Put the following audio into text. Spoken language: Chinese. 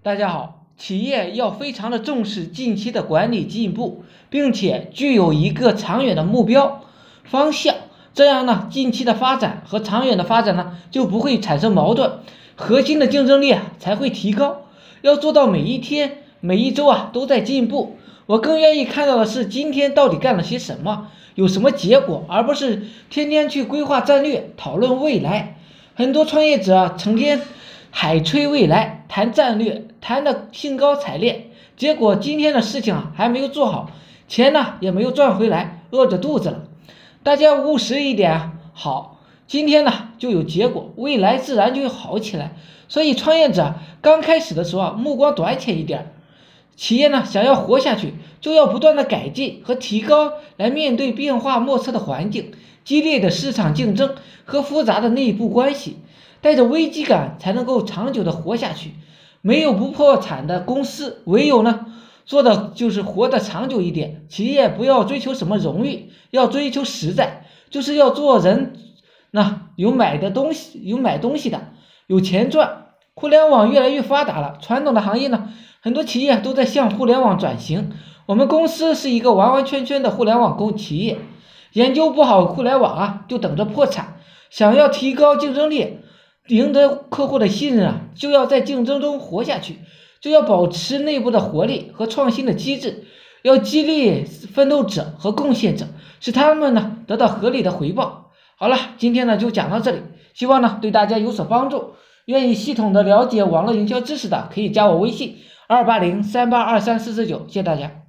大家好，企业要非常的重视近期的管理进步，并且具有一个长远的目标方向，这样呢，近期的发展和长远的发展呢就不会产生矛盾，核心的竞争力啊才会提高。要做到每一天、每一周啊都在进步。我更愿意看到的是今天到底干了些什么，有什么结果，而不是天天去规划战略、讨论未来。很多创业者啊成天海吹未来，谈战略，谈的兴高采烈，结果今天的事情啊还没有做好，钱呢也没有赚回来，饿着肚子了。大家务实一点，好，今天呢就有结果，未来自然就会好起来。所以创业者刚开始的时候啊，目光短浅一点。企业呢，想要活下去，就要不断的改进和提高，来面对变化莫测的环境、激烈的市场竞争和复杂的内部关系，带着危机感才能够长久的活下去。没有不破产的公司，唯有呢，做的就是活得长久一点。企业不要追求什么荣誉，要追求实在，就是要做人，那有买的东西，有买东西的，有钱赚。互联网越来越发达了，传统的行业呢？很多企业都在向互联网转型，我们公司是一个完完全全的互联网公企业。研究不好互联网啊，就等着破产。想要提高竞争力，赢得客户的信任啊，就要在竞争中活下去，就要保持内部的活力和创新的机制，要激励奋斗者和贡献者，使他们呢得到合理的回报。好了，今天呢就讲到这里，希望呢对大家有所帮助。愿意系统的了解网络营销知识的，可以加我微信。二八零三八二三四四九，谢谢大家。